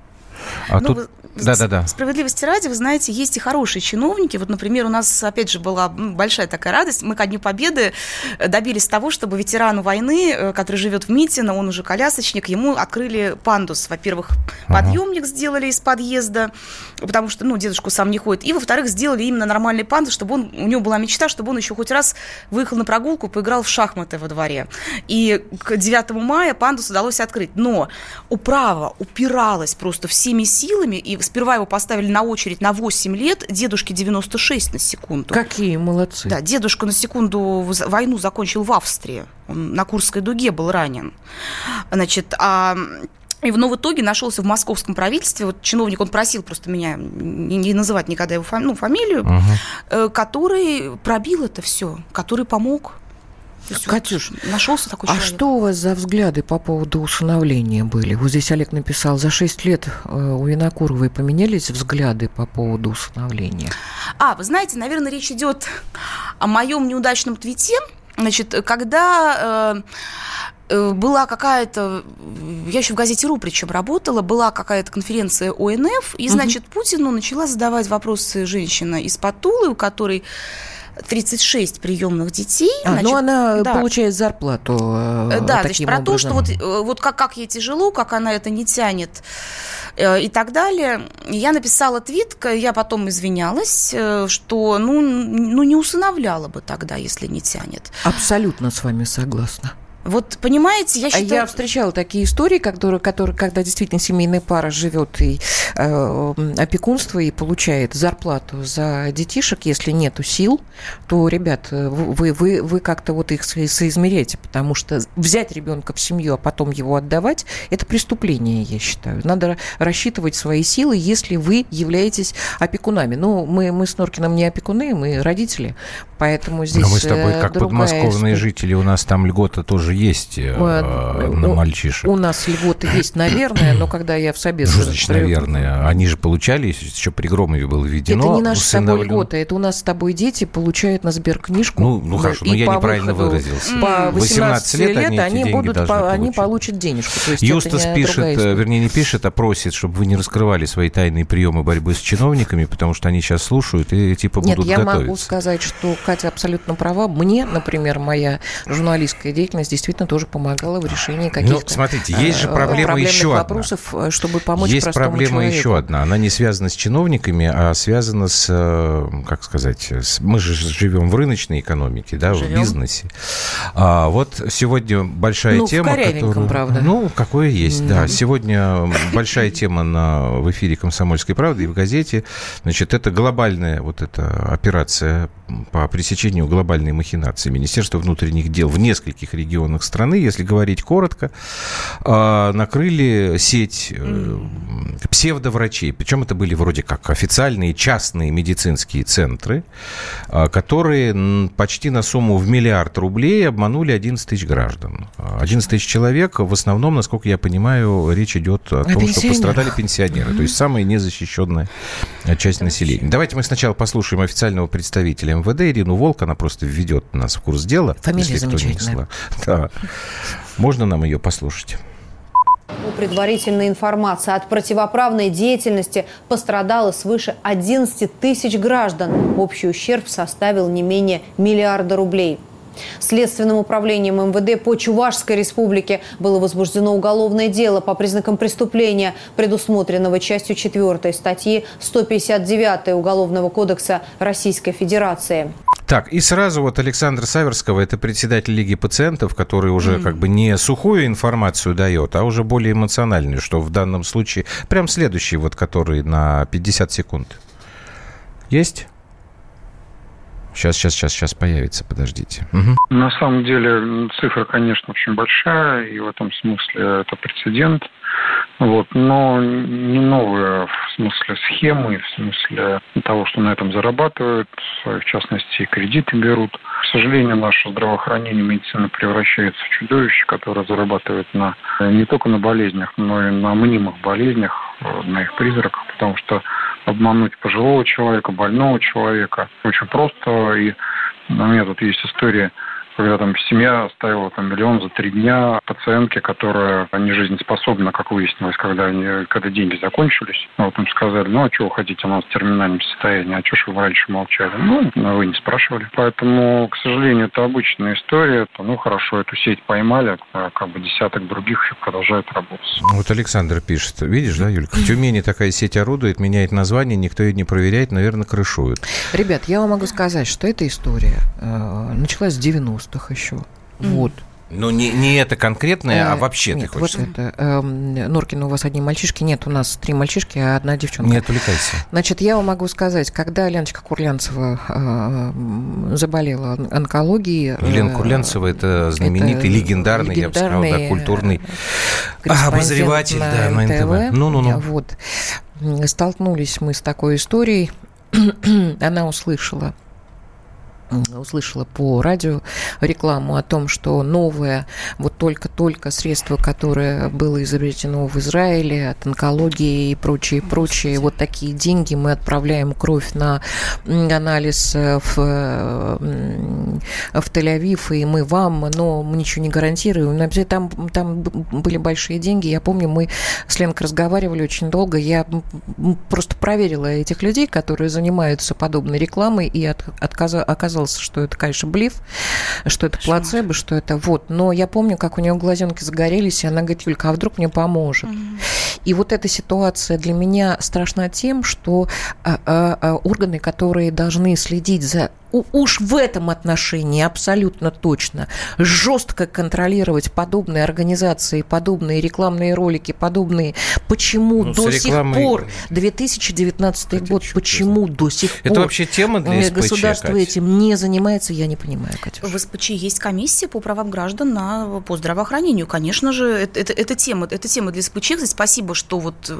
[SPEAKER 1] А ну, тут да, да, да.
[SPEAKER 3] Справедливости ради, вы знаете, есть и хорошие чиновники. Вот, например, у нас, опять же, была большая такая радость. Мы ко Дню Победы э, добились того, чтобы ветерану войны, э, который живет в Митино, он уже колясочник, ему открыли пандус. Во-первых, подъемник сделали из подъезда, потому что, ну, дедушку сам не ходит. И, во-вторых, сделали именно нормальный пандус, чтобы он, у него была мечта, чтобы он еще хоть раз выехал на прогулку, поиграл в шахматы во дворе. И к 9 мая пандус удалось открыть. Но управа упиралась просто всеми силами, и сперва его поставили на очередь на 8 лет, дедушке 96 на секунду.
[SPEAKER 2] Какие молодцы.
[SPEAKER 3] Да, дедушка на секунду войну закончил в Австрии. Он на Курской дуге был ранен. Значит, а и, но в итоге нашелся в московском правительстве, вот чиновник, он просил просто меня не, не называть никогда его фами, ну, фамилию, угу. который пробил это все, который помог.
[SPEAKER 2] Катюш, нашелся такой а человек. что у вас за взгляды по поводу усыновления были? Вот здесь Олег написал, за 6 лет э, у Винокуровой поменялись взгляды по поводу усыновления?
[SPEAKER 3] А, вы знаете, наверное, речь идет о моем неудачном твите. Значит, когда э, э, была какая-то, я еще в газете РУ причем работала, была какая-то конференция ОНФ, и, значит, угу. Путину начала задавать вопросы женщина из-под Тулы, у которой 36 приемных детей.
[SPEAKER 2] А, ну, значит, ну, она да. получает зарплату. Э,
[SPEAKER 3] да, значит, про образом. то, что вот, э, вот как, как ей тяжело, как она это не тянет э, и так далее. Я написала твит, я потом извинялась, что ну, ну не усыновляла бы тогда, если не тянет.
[SPEAKER 2] Абсолютно с вами согласна.
[SPEAKER 3] Вот понимаете, я считаю...
[SPEAKER 2] Я встречала такие истории, которые, которые, когда действительно семейная пара живет и э, опекунство и получает зарплату за детишек, если нету сил, то, ребят, вы, вы, вы как-то вот их соизмеряете, потому что взять ребенка в семью, а потом его отдавать, это преступление, я считаю. Надо рассчитывать свои силы, если вы являетесь опекунами. Ну, мы, мы с Норкиным не опекуны, мы родители, поэтому здесь Но
[SPEAKER 1] мы с тобой, как подмосковные жители, у нас там льгота тоже тоже есть э, на мальчишек.
[SPEAKER 2] У нас льготы есть, наверное, но когда я в Собес...
[SPEAKER 1] Значит, наверное? Они же получали, еще при Громове было введено.
[SPEAKER 2] Это не наши с тобой льготы, это у нас с тобой дети получают на сберкнижку.
[SPEAKER 1] Ну, ну хорошо, но я неправильно выразился.
[SPEAKER 2] По 18 лет, лет они, они, будут, по, они получат денежку.
[SPEAKER 1] Юстас пишет, э, вернее, не пишет, а просит, чтобы вы не раскрывали свои тайные приемы борьбы с чиновниками, потому что они сейчас слушают и типа будут
[SPEAKER 2] Нет, я
[SPEAKER 1] готовиться.
[SPEAKER 2] могу сказать, что Катя абсолютно права. Мне, например, моя журналистская деятельность действительно тоже помогала в решении ну, каких-то
[SPEAKER 1] ну, смотрите, есть же э, проблема еще
[SPEAKER 2] вопросов,
[SPEAKER 1] одна.
[SPEAKER 2] чтобы помочь
[SPEAKER 1] Есть проблема
[SPEAKER 2] человеку.
[SPEAKER 1] еще одна. Она не связана с чиновниками, а связана с, э, как сказать, с, мы же живем в рыночной экономике, да, живем. в бизнесе. А, вот сегодня большая
[SPEAKER 2] ну,
[SPEAKER 1] тема,
[SPEAKER 2] в которую, правда.
[SPEAKER 1] ну какое есть, да. да. Сегодня большая тема на в эфире "Комсомольской правды" и в газете. Значит, это глобальная вот эта операция по пресечению глобальной махинации Министерства внутренних дел в нескольких регионах страны, если говорить коротко, а, накрыли сеть э, псевдоврачей. Причем это были вроде как официальные частные медицинские центры, а, которые почти на сумму в миллиард рублей обманули 11 тысяч граждан. 11 тысяч человек, в основном, насколько я понимаю, речь идет о, о том, что пострадали пенсионеры, то есть самая незащищенная часть населения. Давайте мы сначала послушаем официального представителя МВД Ирину Волк, она просто введет нас в курс дела.
[SPEAKER 2] Фамилия замечательная. Да.
[SPEAKER 1] Можно нам ее послушать?
[SPEAKER 5] По предварительной информации от противоправной деятельности пострадало свыше 11 тысяч граждан. Общий ущерб составил не менее миллиарда рублей. Следственным управлением МВД по Чувашской республике было возбуждено уголовное дело по признакам преступления, предусмотренного частью 4 статьи 159 Уголовного кодекса Российской Федерации.
[SPEAKER 1] Так, и сразу вот Александр Саверского, это председатель Лиги пациентов, который уже mm. как бы не сухую информацию дает, а уже более эмоциональную, что в данном случае... Прям следующий вот, который на 50 секунд. Есть? Сейчас, сейчас, сейчас, сейчас появится, подождите.
[SPEAKER 6] Угу. На самом деле цифра, конечно, очень большая, и в этом смысле это прецедент. Вот, но не новые в смысле схемы, в смысле того, что на этом зарабатывают, в частности, кредиты берут. К сожалению, наше здравоохранение, медицина превращается в чудовище, которое зарабатывает на, не только на болезнях, но и на мнимых болезнях, на их призраках, потому что обмануть пожилого человека, больного человека очень просто. И у меня тут есть история когда там семья оставила там миллион за три дня пациентке, которая не жизнеспособна, как выяснилось, когда, они, когда деньги закончились. Вот им сказали, ну, а что вы хотите, у нас в терминальном состоянии, а что ж вы раньше молчали? Ну, вы не спрашивали. Поэтому, к сожалению, это обычная история. Ну, хорошо, эту сеть поймали, а как бы десяток других еще продолжают работать.
[SPEAKER 1] Вот Александр пишет, видишь, да, Юлька, в Тюмени такая сеть орудует, меняет название, никто ее не проверяет, наверное, крышуют.
[SPEAKER 2] Ребят, я вам могу сказать, что эта история э, началась с 90 90-х еще. Mm. Вот.
[SPEAKER 1] Ну, не, не это конкретное, а э, вообще
[SPEAKER 2] нет,
[SPEAKER 1] ты хочешь
[SPEAKER 2] вот это. Э, Норкин, у вас одни мальчишки. Нет, у нас три мальчишки, а одна девчонка.
[SPEAKER 1] Не отвлекайся.
[SPEAKER 2] Значит, я вам могу сказать, когда Леночка Курлянцева э, заболела онкологией...
[SPEAKER 1] Елена э, Курлянцева – это знаменитый, это легендарный, я бы сказал, да, культурный обозреватель
[SPEAKER 2] на да, на НТВ. Ну-ну-ну. Вот. Столкнулись мы с такой историей. Она услышала услышала по радио рекламу о том, что новое, вот только-только средство, которое было изобретено в Израиле от онкологии и прочее, прочее, вот такие деньги мы отправляем кровь на анализ в, в Тель-Авив, и мы вам, но мы ничего не гарантируем. Там, там были большие деньги. Я помню, мы с Ленкой разговаривали очень долго. Я просто проверила этих людей, которые занимаются подобной рекламой, и от, отказа, оказалось оказалось, что это, конечно, блиф, что это плацебо, что это вот. Но я помню, как у нее глазенки загорелись, и она говорит, Юлька, а вдруг мне поможет? И вот эта ситуация для меня страшна тем, что а, а, а, органы, которые должны следить за уж в этом отношении абсолютно точно жестко контролировать подобные организации, подобные рекламные ролики, подобные. Почему ну, до рекламой... сих пор 2019 Хотя год, почему до сих
[SPEAKER 1] пор? Это вообще тема для СПЧ,
[SPEAKER 2] государство
[SPEAKER 1] Катя.
[SPEAKER 2] этим не занимается, я не понимаю, Катюш.
[SPEAKER 3] В СПЧ есть комиссия по правам граждан на по здравоохранению. Конечно же, это, это, это тема, это тема для СПЧ. Спасибо, что вот э,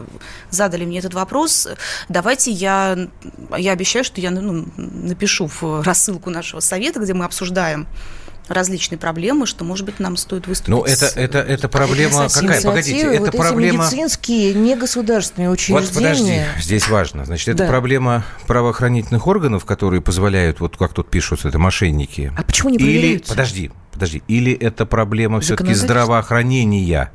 [SPEAKER 3] задали мне этот вопрос. Давайте я, я обещаю, что я ну, напишу в рассылку нашего совета, где мы обсуждаем различные проблемы, что, может быть, нам стоит выступить.
[SPEAKER 1] Ну, это, это, это проблема какая? Погодите, это
[SPEAKER 2] вот
[SPEAKER 1] проблема...
[SPEAKER 2] медицинские, негосударственные учреждения.
[SPEAKER 1] Вот подожди, здесь важно. Значит, это да. проблема правоохранительных органов, которые позволяют, вот как тут пишут, это мошенники.
[SPEAKER 2] А почему не проверяются?
[SPEAKER 1] Или, подожди, подожди, или это проблема все-таки здравоохранения?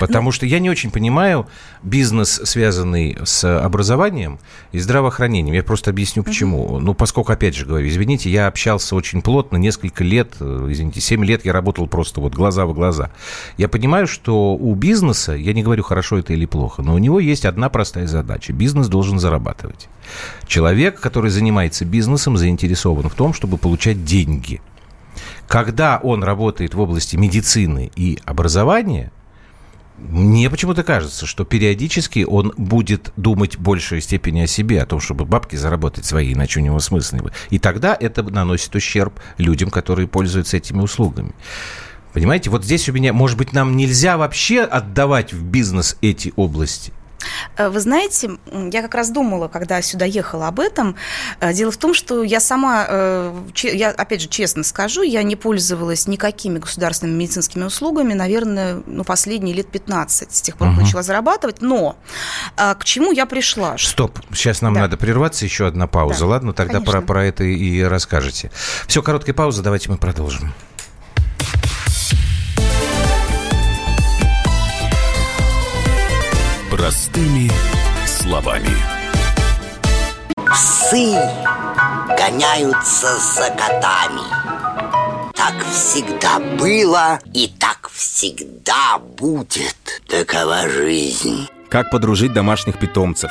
[SPEAKER 1] Потому ну, что я не очень понимаю бизнес, связанный с образованием и здравоохранением. Я просто объясню, почему. Угу. Ну, поскольку, опять же говорю, извините, я общался очень плотно, несколько лет, э, извините, 7 лет я работал просто вот глаза в глаза. Я понимаю, что у бизнеса, я не говорю, хорошо это или плохо, но у него есть одна простая задача. Бизнес должен зарабатывать. Человек, который занимается бизнесом, заинтересован в том, чтобы получать деньги. Когда он работает в области медицины и образования – мне почему-то кажется, что периодически он будет думать в большей степени о себе, о том, чтобы бабки заработать свои, иначе у него смысла не будет. И тогда это наносит ущерб людям, которые пользуются этими услугами. Понимаете, вот здесь у меня, может быть, нам нельзя вообще отдавать в бизнес эти области –
[SPEAKER 3] вы знаете, я как раз думала, когда сюда ехала об этом. Э, дело в том, что я сама, э, я опять же честно скажу, я не пользовалась никакими государственными медицинскими услугами, наверное, ну, последние лет 15, с тех пор, угу. начала зарабатывать. Но к чему я пришла?
[SPEAKER 1] Стоп, сейчас нам да. надо прерваться, еще одна пауза. Да, Ладно, тогда про, про это и расскажете. Все, короткая пауза, давайте мы продолжим.
[SPEAKER 4] Простыми словами.
[SPEAKER 7] Псы гоняются за котами. Так всегда было и так всегда будет. Такова жизнь.
[SPEAKER 8] Как подружить домашних питомцев,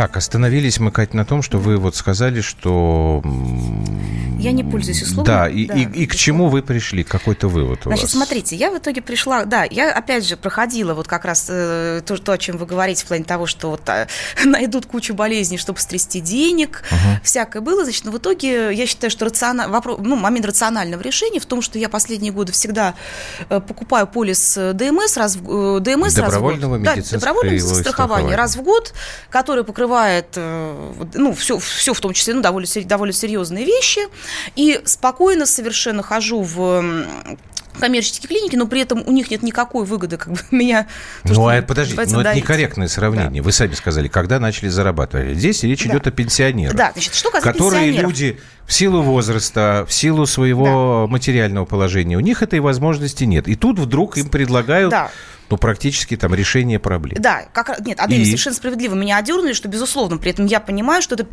[SPEAKER 1] Так, остановились мы, Катя, на том, что вы вот сказали, что...
[SPEAKER 3] Я не пользуюсь услугами.
[SPEAKER 1] Да, и, да, и, и к чему вы пришли? Какой-то вывод у
[SPEAKER 3] Значит,
[SPEAKER 1] вас?
[SPEAKER 3] смотрите, я в итоге пришла... Да, я, опять же, проходила вот как раз э, то, то, о чем вы говорите, в плане того, что вот а, найдут кучу болезней, чтобы стрясти денег, угу. всякое было. Значит, но в итоге я считаю, что рациона... вопрос, ну, момент рационального решения в том, что я последние годы всегда э, покупаю полис э, ДМС раз в, ДМС
[SPEAKER 1] добровольного раз в год. Да, добровольного
[SPEAKER 3] страхования, страхования раз в год, который покрывает покрывает, э, ну, все, все в том числе, ну, довольно, довольно серьезные вещи, и спокойно совершенно хожу в коммерческие клиники, но при этом у них нет никакой выгоды, как бы меня...
[SPEAKER 1] То, ну, а подождите, но это некорректное сравнение. Да. Вы сами сказали, когда начали зарабатывать. Здесь речь да. идет о пенсионерах.
[SPEAKER 3] Да, значит, что
[SPEAKER 1] касается Которые люди в силу возраста, в силу своего да. материального положения, у них этой возможности нет. И тут вдруг им предлагают... Да ну, практически там решение проблем.
[SPEAKER 3] Да, как, нет, Адель, и... совершенно справедливо меня одернули, что, безусловно, при этом я понимаю, что это,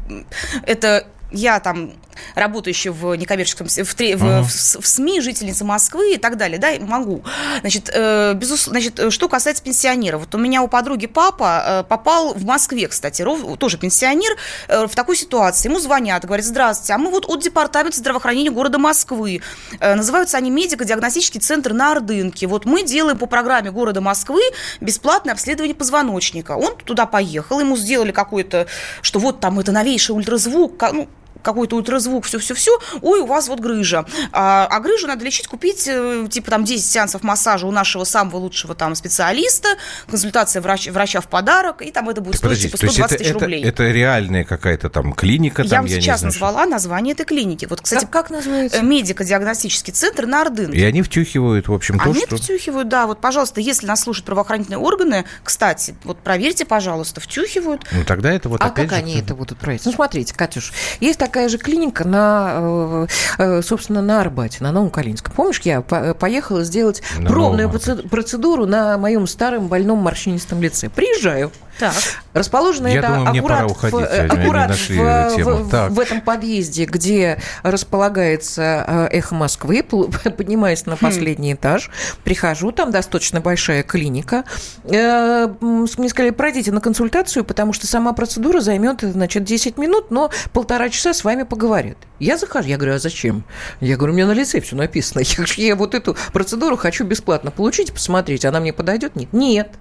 [SPEAKER 3] это я там работающая в некоммерческом, в, в, uh-huh. в, в СМИ, жительница Москвы и так далее, да, могу. Значит, э, безусловно, значит, что касается пенсионеров, вот у меня у подруги папа э, попал в Москве, кстати, ров, тоже пенсионер, э, в такой ситуации. Ему звонят, говорят, здравствуйте, а мы вот от департамента здравоохранения города Москвы. Э, называются они медико-диагностический центр на Ордынке. Вот мы делаем по программе города Москвы бесплатное обследование позвоночника. Он туда поехал, ему сделали какой-то, что вот там это новейший ультразвук, ну, какой-то ультразвук, все-все-все, ой, у вас вот грыжа. А, а грыжу надо лечить, купить, э, типа, там, 10 сеансов массажа у нашего самого лучшего там специалиста, консультация врач, врача в подарок, и там это будет стоить, типа, 120 тысяч рублей.
[SPEAKER 1] Это, это реальная какая-то там клиника?
[SPEAKER 3] Я
[SPEAKER 1] там,
[SPEAKER 3] вам сейчас назвала название этой клиники. Вот, кстати,
[SPEAKER 2] как, как называется? Э,
[SPEAKER 3] медико-диагностический центр на Ордынке.
[SPEAKER 1] И они втюхивают, в общем, то,
[SPEAKER 3] Они
[SPEAKER 1] что...
[SPEAKER 3] втюхивают, да. Вот, пожалуйста, если нас слушают правоохранительные органы, кстати, вот проверьте, пожалуйста, втюхивают.
[SPEAKER 1] Ну, тогда это вот
[SPEAKER 2] А
[SPEAKER 1] опять
[SPEAKER 2] как
[SPEAKER 1] же...
[SPEAKER 2] они это будут проверить? Ну, смотрите, Катюш, есть такая же клиника на, э, э, собственно, на Арбате, на Новом Калинском. Помнишь, я поехала сделать на пробную новом... процедуру на моем старом больном морщинистом лице. Приезжаю. Так. Расположено
[SPEAKER 1] Я
[SPEAKER 2] это
[SPEAKER 1] думаю, мне
[SPEAKER 2] аккурат,
[SPEAKER 1] пора уходить, в,
[SPEAKER 2] э, аккурат в, в, в этом подъезде, где располагается эхо Москвы, поднимаюсь на хм. последний хм. этаж, прихожу, там достаточно большая клиника. Мне сказали, пройдите на консультацию, потому что сама процедура займет, значит, 10 минут, но полтора часа с вами поговорят. Я захожу, я говорю, а зачем? Я говорю, у меня на лице все написано. Я, я вот эту процедуру хочу бесплатно получить, посмотреть, она мне подойдет? Нет. Нет.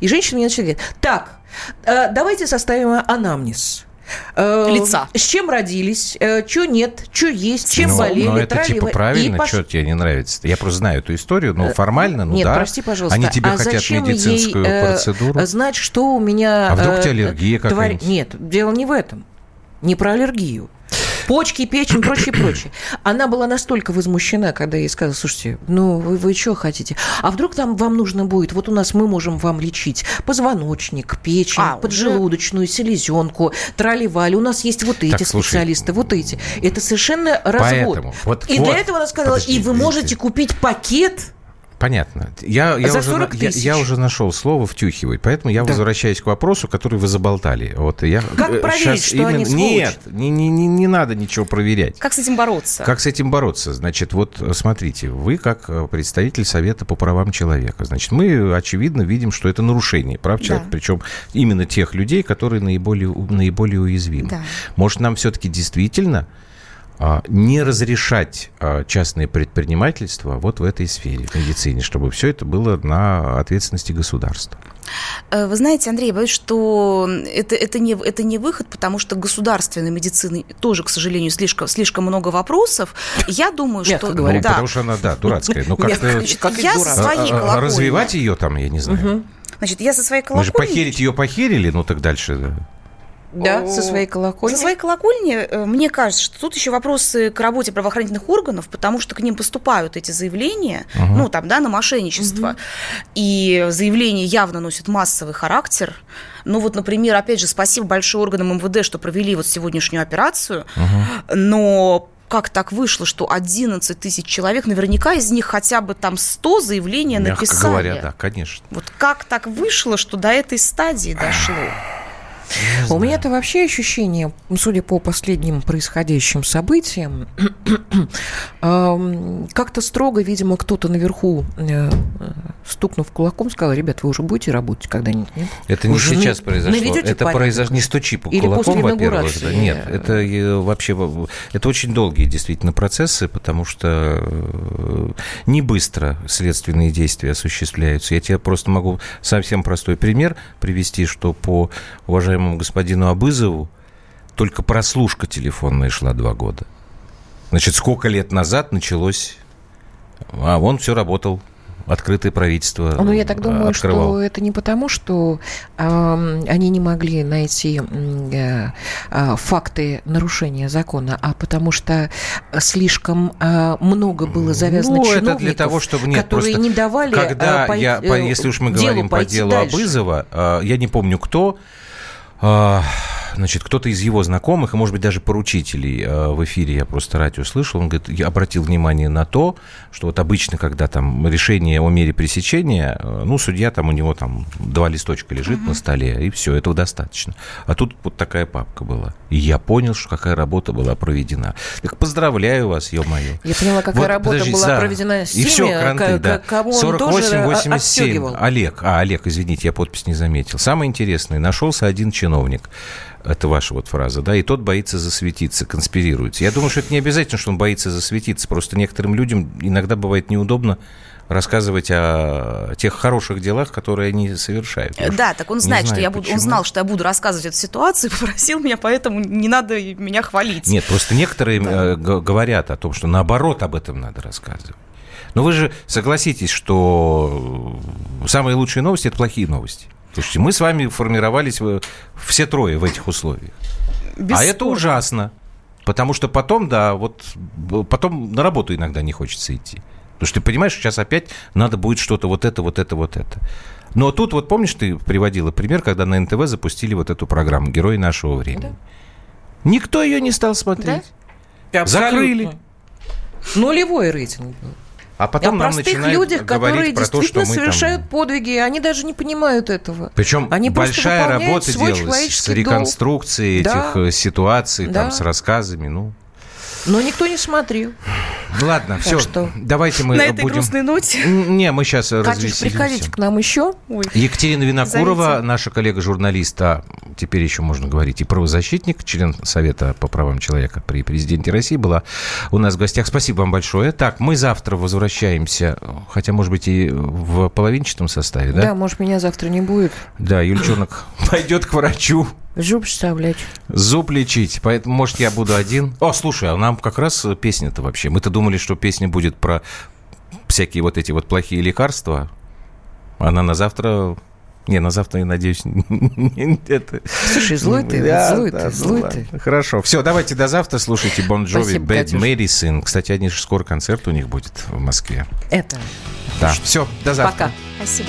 [SPEAKER 2] И женщина мне начала говорить, так, э, давайте составим анамнез. Э,
[SPEAKER 3] Лица.
[SPEAKER 2] С чем родились, э, что нет, что есть, чем
[SPEAKER 1] Ну,
[SPEAKER 2] болели,
[SPEAKER 1] ну, это типа
[SPEAKER 2] трали-
[SPEAKER 1] правильно,
[SPEAKER 2] пош-
[SPEAKER 1] что тебе не нравится? Я просто знаю эту историю, но формально, ну
[SPEAKER 2] Нет,
[SPEAKER 1] да.
[SPEAKER 2] прости, пожалуйста.
[SPEAKER 1] Они тебе
[SPEAKER 2] а
[SPEAKER 1] хотят
[SPEAKER 2] зачем
[SPEAKER 1] медицинскую
[SPEAKER 2] ей,
[SPEAKER 1] процедуру.
[SPEAKER 2] знать, что у меня...
[SPEAKER 1] А вдруг у тебя аллергия
[SPEAKER 2] тварь-
[SPEAKER 1] какая-нибудь?
[SPEAKER 2] Нет, дело не в этом. Не про аллергию. Почки, печень, прочее, прочее. Она была настолько возмущена, когда я ей сказала, слушайте, ну вы, вы что хотите? А вдруг там вам нужно будет, вот у нас мы можем вам лечить позвоночник, печень,
[SPEAKER 3] А, уже-
[SPEAKER 2] поджелудочную, селезенку, тролливали. У нас есть вот эти
[SPEAKER 1] Так, слушай.
[SPEAKER 2] специалисты, вот эти. Это совершенно развод.
[SPEAKER 1] Поэтому, вот-
[SPEAKER 2] и
[SPEAKER 1] вот,
[SPEAKER 2] для этого она сказала,
[SPEAKER 1] подожди,
[SPEAKER 2] и вы можете купить пакет
[SPEAKER 1] Понятно. Я, я,
[SPEAKER 2] За
[SPEAKER 1] уже,
[SPEAKER 2] 40
[SPEAKER 1] на- я, я уже нашел слово «втюхивать», поэтому я
[SPEAKER 2] Да.
[SPEAKER 1] возвращаюсь к вопросу, который вы заболтали. Вот я,
[SPEAKER 2] Как
[SPEAKER 1] э,
[SPEAKER 2] проверить, что они сволочи?
[SPEAKER 1] Нет, не, не, не, не надо ничего проверять.
[SPEAKER 3] Как с этим бороться?
[SPEAKER 1] Как с этим бороться? Значит, вот э, смотрите, вы как э, представитель Совета по правам человека, значит, мы, очевидно, видим, что это нарушение прав человека,
[SPEAKER 3] Да.
[SPEAKER 1] причем именно тех людей, которые наиболее, наиболее уязвимы.
[SPEAKER 3] Да.
[SPEAKER 1] Может, нам все-таки действительно не разрешать а, частное предпринимательство вот в этой сфере, в медицине, чтобы все это было на ответственности государства.
[SPEAKER 3] Э, Вы знаете, Андрей, я боюсь, что это, это, не, это не выход, потому что государственной медицины тоже, к сожалению, слишком, слишком много вопросов. Я думаю,
[SPEAKER 2] Мягко
[SPEAKER 3] что...
[SPEAKER 2] говоря.
[SPEAKER 1] Ну,
[SPEAKER 3] да.
[SPEAKER 1] потому что она, да, дурацкая. Ну, как-то
[SPEAKER 2] Мягко, как
[SPEAKER 3] я
[SPEAKER 2] дурак.
[SPEAKER 3] со своей
[SPEAKER 1] а, а,
[SPEAKER 3] колокольни.
[SPEAKER 1] развивать ее там, я не знаю.
[SPEAKER 3] Значит, я со своей
[SPEAKER 1] Мы же
[SPEAKER 3] колокольни...
[SPEAKER 1] похерить ее похерили, ну так дальше. Да.
[SPEAKER 2] Со своей колокольни.
[SPEAKER 3] Со своей колокольни, э, мне кажется, что тут еще вопросы к работе правоохранительных органов, потому что к ним поступают эти заявления, ну, там, да, на мошенничество. И заявления явно носят массовый характер. Ну, вот, например, опять же, спасибо большое органам МВД, что провели вот сегодняшнюю операцию, но как так вышло, что 11 тысяч человек, наверняка из них хотя бы там 100 заявления
[SPEAKER 1] Мягко
[SPEAKER 3] написали.
[SPEAKER 1] говоря, да, конечно.
[SPEAKER 3] Вот как так вышло, что до этой стадии дошло?
[SPEAKER 2] У меня-то вообще ощущение, судя по последним происходящим событиям, эм, как-то строго, видимо, кто-то наверху, э, стукнув кулаком, сказал, ребят, вы уже будете работать когда-нибудь, нет?
[SPEAKER 1] Это не
[SPEAKER 2] Уже
[SPEAKER 1] сейчас
[SPEAKER 2] на-
[SPEAKER 1] произошло. Это произошло не стучи по
[SPEAKER 2] Или
[SPEAKER 1] кулаком, во-первых. да. Нет, это э, вообще это очень долгие действительно процессы, потому что э, не быстро следственные действия осуществляются. Я тебе просто могу совсем простой пример привести, что по уважаемому господину Абызову только прослушка телефонная шла два года. Значит, сколько лет назад началось... А он все работал. Открытое правительство
[SPEAKER 2] Ну, я так
[SPEAKER 1] э,
[SPEAKER 2] думаю,
[SPEAKER 1] открывал.
[SPEAKER 2] что это не потому, что эм, они не могли найти э, э, факты нарушения закона, а потому что слишком э, много было завязано
[SPEAKER 1] ну,
[SPEAKER 2] чиновников,
[SPEAKER 1] это для того, чтобы нет,
[SPEAKER 2] которые
[SPEAKER 1] просто
[SPEAKER 2] не давали...
[SPEAKER 1] Когда
[SPEAKER 2] э, пой-
[SPEAKER 1] я, по-
[SPEAKER 2] э,
[SPEAKER 1] если уж мы говорим по делу
[SPEAKER 2] дальше.
[SPEAKER 1] Абызова, э, я не помню кто, э, значит, кто-то из его знакомых, и, может быть, даже поручителей э, в эфире, я просто радио слышал, он говорит, я обратил внимание на то, что вот обычно, когда там решение о мере пресечения, э, ну, судья там у него там два листочка лежит на столе, и все, этого достаточно. А тут вот такая папка была. И я понял, что какая работа была проведена. Так поздравляю вас, ё-моё.
[SPEAKER 2] Я поняла, какая
[SPEAKER 1] Вот,
[SPEAKER 2] работа
[SPEAKER 1] подожди,
[SPEAKER 2] была
[SPEAKER 1] да.
[SPEAKER 2] проведена с
[SPEAKER 1] И
[SPEAKER 2] теми,
[SPEAKER 1] все, кранты,
[SPEAKER 2] к-
[SPEAKER 1] да.
[SPEAKER 2] кого он тоже э,
[SPEAKER 1] 48-87.
[SPEAKER 2] отстегивал.
[SPEAKER 1] Олег. А, Олег, извините, я подпись не заметил. Самое интересное, нашелся один чиновник. Это ваша вот фраза, да, и тот боится засветиться, конспирируется. Я думаю, что это не обязательно, что он боится засветиться. Просто некоторым людям иногда бывает неудобно рассказывать о тех хороших делах, которые они совершают.
[SPEAKER 3] Э, Да, так он знает, что
[SPEAKER 1] знаю,
[SPEAKER 3] я буду, он знал, что я буду рассказывать эту ситуацию, попросил меня, поэтому не надо меня хвалить.
[SPEAKER 1] Нет, просто некоторые э, г- говорят о том, что наоборот об этом надо рассказывать. Но вы же согласитесь, что э, самые лучшие новости – это плохие новости. Слушайте, мы с вами формировались все трое в этих условиях. А это
[SPEAKER 3] Бесспорно.
[SPEAKER 1] ужасно. Потому что потом, да, вот потом на работу иногда не хочется идти. Потому что ты понимаешь, сейчас опять надо будет что-то вот это, вот это, вот это. Но тут вот помнишь, ты приводила пример, когда на НТВ запустили вот эту программу «Герои нашего времени». Никто ее не стал смотреть.
[SPEAKER 2] Абсолютно.
[SPEAKER 1] Закрыли.
[SPEAKER 2] Нулевой рейтинг был.
[SPEAKER 1] А потом
[SPEAKER 2] о
[SPEAKER 1] нам начинают
[SPEAKER 2] людях, которые
[SPEAKER 1] говорить про то, что мы
[SPEAKER 2] совершают
[SPEAKER 1] там...
[SPEAKER 2] подвиги, и они даже не понимают этого.
[SPEAKER 1] Причем
[SPEAKER 2] Они
[SPEAKER 1] большая работа делалась с
[SPEAKER 2] человеческий долг.
[SPEAKER 1] реконструкцией
[SPEAKER 2] Да.
[SPEAKER 1] этих э, ситуаций,
[SPEAKER 2] Да.
[SPEAKER 1] там, с рассказами. Ну,
[SPEAKER 2] Но никто не смотрел.
[SPEAKER 1] Ладно, все.
[SPEAKER 2] что
[SPEAKER 1] Давайте мы
[SPEAKER 3] На этой
[SPEAKER 1] будем...
[SPEAKER 3] грустной ноте.
[SPEAKER 1] Не, мы сейчас развеселимся.
[SPEAKER 2] приходите к нам еще.
[SPEAKER 3] Ой.
[SPEAKER 1] Екатерина Винокурова,
[SPEAKER 3] Зовите.
[SPEAKER 1] наша коллега-журналист, а теперь еще можно говорить и правозащитник, член Совета по правам человека при президенте России, была у нас в гостях. Спасибо вам большое. Так, мы завтра возвращаемся, хотя, может быть, и в половинчатом составе,
[SPEAKER 2] Да?
[SPEAKER 1] да?
[SPEAKER 2] может, меня завтра не будет.
[SPEAKER 1] Да, Юльчонок пойдет к врачу.
[SPEAKER 9] Зуб вставлять.
[SPEAKER 1] Зуб лечить. Поэтому, может, я буду один. О, слушай, а нам как раз песня-то вообще. Мы-то думали, что песня будет про всякие вот эти вот плохие лекарства. Она на завтра не, на завтра, я надеюсь, это...
[SPEAKER 9] Слушай, злой ты, да, злой да, ты, злой ну, ты.
[SPEAKER 1] Хорошо. Все, давайте до завтра. Слушайте Бон Джови, Bad Medicine. Кстати, они же скоро концерт у них будет в Москве.
[SPEAKER 9] Это.
[SPEAKER 1] Да. Все, до завтра.
[SPEAKER 9] Пока. Спасибо.